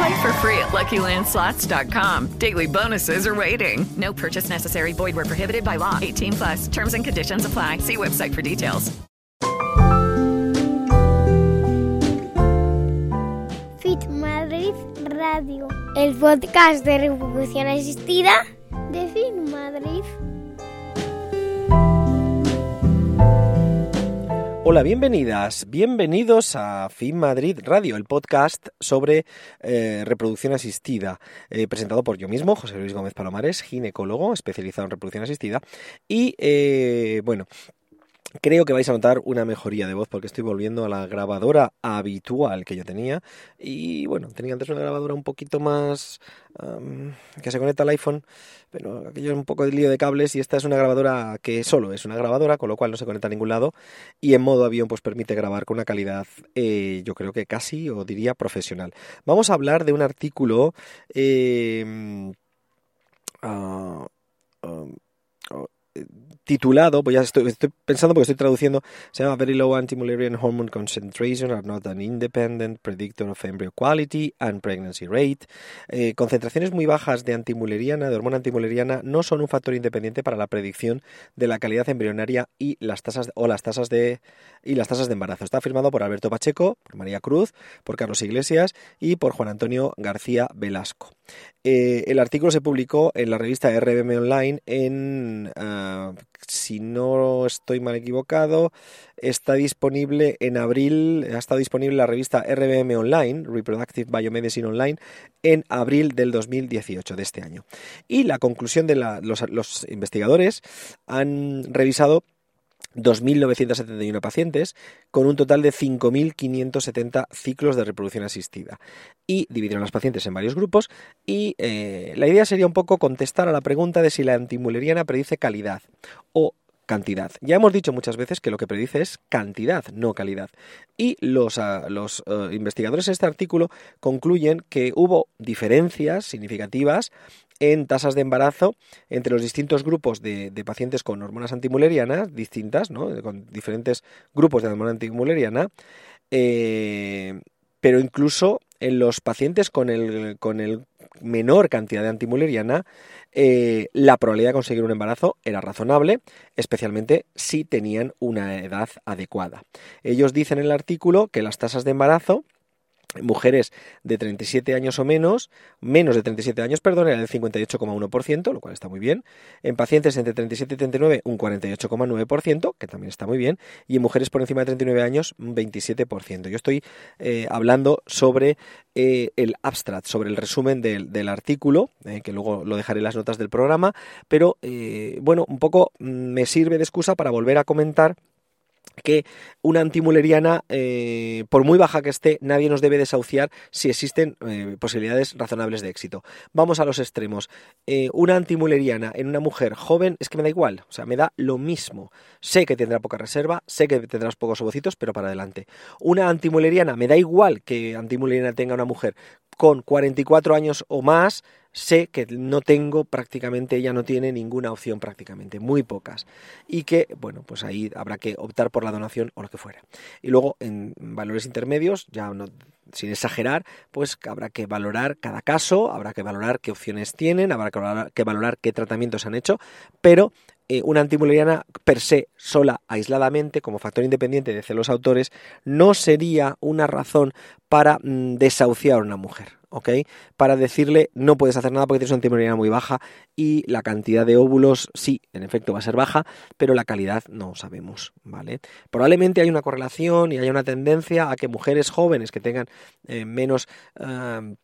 Play for free at LuckyLandSlots.com. Daily bonuses are waiting. No purchase necessary. Void where prohibited by law. 18 plus. Terms and conditions apply. See website for details. Fit Madrid Radio, el podcast de reproducción asistida de Fit Madrid. Hola, bienvenidas, bienvenidos a Fin Madrid Radio, el podcast sobre eh, reproducción asistida, eh, presentado por yo mismo, José Luis Gómez Palomares, ginecólogo especializado en reproducción asistida. Y eh, bueno, Creo que vais a notar una mejoría de voz porque estoy volviendo a la grabadora habitual que yo tenía. Y bueno, tenía antes una grabadora un poquito más que se conecta al iPhone, pero aquello es un poco de lío de cables. Y esta es una grabadora que solo es una grabadora, con lo cual no se conecta a ningún lado. Y en modo avión, pues permite grabar con una calidad, eh, yo creo que casi, o diría profesional. Vamos a hablar de un artículo. Eh, uh, um, titulado, pues ya estoy, pensando porque estoy traduciendo, se llama Very Low Anti-Mullerian Hormone Concentration are not an independent predictor of embryo quality and pregnancy rate. Eh, concentraciones muy bajas de antimuleriana, de hormona antimuleriana, no son un factor independiente para la predicción de la calidad embrionaria y las tasas o las tasas de y las tasas de embarazo. Está firmado por Alberto Pacheco, por María Cruz, por Carlos Iglesias y por Juan Antonio García Velasco. Eh, el artículo se publicó en la revista RBM Online en, uh, si no estoy mal equivocado, está disponible en abril, ha estado disponible la revista RBM Online, Reproductive Biomedicine Online, en abril del 2018 de este año. Y la conclusión de la, los investigadores han revisado 2.971 pacientes, con un total de 5.570 ciclos de reproducción asistida. Y dividieron a los pacientes en varios grupos y eh, la idea sería un poco contestar a la pregunta de si la antimuleriana predice calidad o cantidad. Ya hemos dicho muchas veces que lo que predice es cantidad, no calidad. Y los, uh, los uh, investigadores en este artículo concluyen que hubo diferencias significativas en tasas de embarazo entre los distintos grupos de, de pacientes con hormonas antimulerianas distintas, ¿no? con diferentes grupos de hormona antimuleriana, eh, pero incluso en los pacientes con el, con el menor cantidad de antimuleriana, eh, la probabilidad de conseguir un embarazo era razonable, especialmente si tenían una edad adecuada. Ellos dicen en el artículo que las tasas de embarazo mujeres de 37 años o menos, menos de 37 años, perdón, era del 58,1%, lo cual está muy bien. En pacientes entre 37 y 39, un 48,9%, que también está muy bien. Y en mujeres por encima de 39 años, un 27%. Yo estoy eh, hablando sobre eh, el abstract, sobre el resumen del, artículo, eh, que luego lo dejaré en las notas del programa, pero bueno, un poco mm, me sirve de excusa para volver a comentar que una antimuleriana, eh, por muy baja que esté, nadie nos debe desahuciar si existen eh, posibilidades razonables de éxito. Vamos a los extremos. Eh, una antimuleriana en una mujer joven es que me da igual, o sea, me da lo mismo. Sé que tendrá poca reserva, sé que tendrás pocos ovocitos, pero para adelante. Una antimuleriana, me da igual que antimuleriana tenga una mujer con 44 años o más, sé que no tengo prácticamente, ella no tiene ninguna opción prácticamente, muy pocas. Y que, bueno, pues ahí habrá que optar por la donación o lo que fuera. Y luego en valores intermedios, ya no, sin exagerar, pues habrá que valorar cada caso, habrá que valorar qué opciones tienen, habrá que valorar, que valorar qué tratamientos han hecho, pero eh, una antimuleriana per se, sola, aisladamente, como factor independiente, de los autores, no sería una razón para mm, desahuciar a una mujer. ¿Ok? Para decirle no puedes hacer nada porque tienes una antimoleriana muy baja y la cantidad de óvulos sí, en efecto va a ser baja, pero la calidad no sabemos, ¿vale? Probablemente hay una correlación y hay una tendencia a que mujeres jóvenes que tengan eh, menos... eh,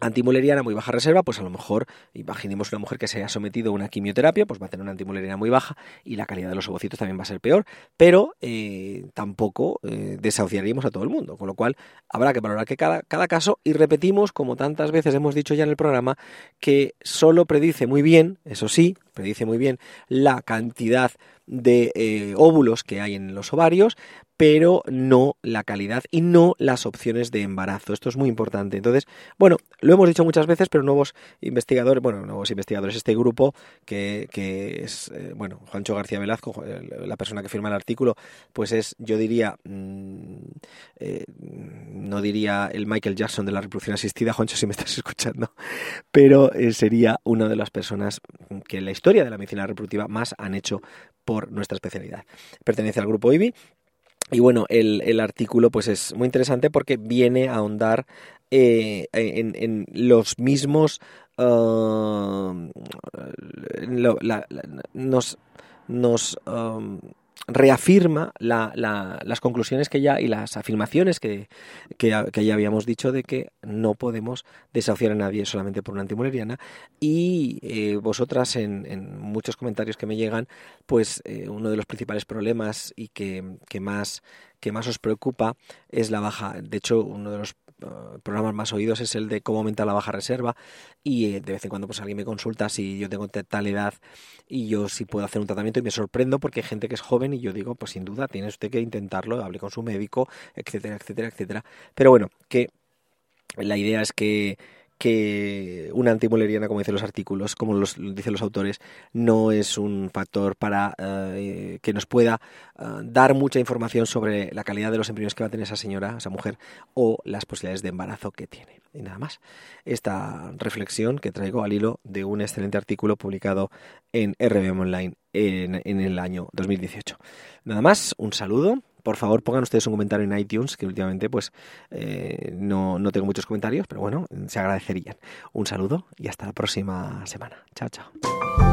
antimuleriana muy baja reserva, pues a lo mejor imaginemos una mujer que se haya sometido a una quimioterapia, pues va a tener una antimuleriana muy baja y la calidad de los ovocitos también va a ser peor, pero eh, tampoco eh, desahuciaríamos a todo el mundo, con lo cual habrá que valorar que cada, caso y repetimos, como tantas veces hemos dicho ya en el programa, que solo predice muy bien, eso sí, predice muy bien la cantidad de eh, óvulos que hay en los ovarios, pero no la calidad y no las opciones de embarazo. Esto es muy importante. Entonces, bueno, lo hemos dicho muchas veces, pero nuevos investigadores, bueno, nuevos investigadores, este grupo que, que es, eh, bueno, Juancho García Velazco, la persona que firma el artículo, pues es, yo diría, mmm, eh, no diría el Michael Jackson de la reproducción asistida, Juancho, si me estás escuchando, pero eh, sería una de las personas que en la historia de la medicina reproductiva más han hecho por nuestra especialidad. Pertenece al grupo IBI y bueno, el, el, artículo pues es muy interesante porque viene a ahondar eh, en, en, los mismos... Uh, lo, la, nos nos reafirma la, la, las conclusiones que ya y las afirmaciones que, que, ya habíamos dicho de que no podemos desahuciar a nadie solamente por una antimuleriana y eh, vosotras en, muchos comentarios que me llegan pues eh, uno de los principales problemas y que, que más que más os preocupa es la baja. De hecho uno de los programas más oídos es el de cómo aumentar la baja reserva y eh, de vez en cuando pues alguien me consulta si yo tengo tal edad y yo si puedo hacer un tratamiento y me sorprendo porque hay gente que es joven y yo digo pues sin duda tiene usted que intentarlo, hable con su médico, etcétera, etcétera, etcétera. Pero bueno, que la idea es que que una antimuleriana, como dicen los artículos, como los dicen los autores, no es un factor para uh, que nos pueda uh, dar mucha información sobre la calidad de los embriones que va a tener esa señora, esa mujer, o las posibilidades de embarazo que tiene. Y nada más. Esta reflexión que traigo al hilo de un excelente artículo publicado en RBM Online en, en el año 2018. Nada más, un saludo por favor pongan ustedes un comentario en iTunes, que últimamente pues eh, no, no tengo muchos comentarios, pero bueno, se agradecerían. Un saludo y hasta la próxima semana. Chao, chao.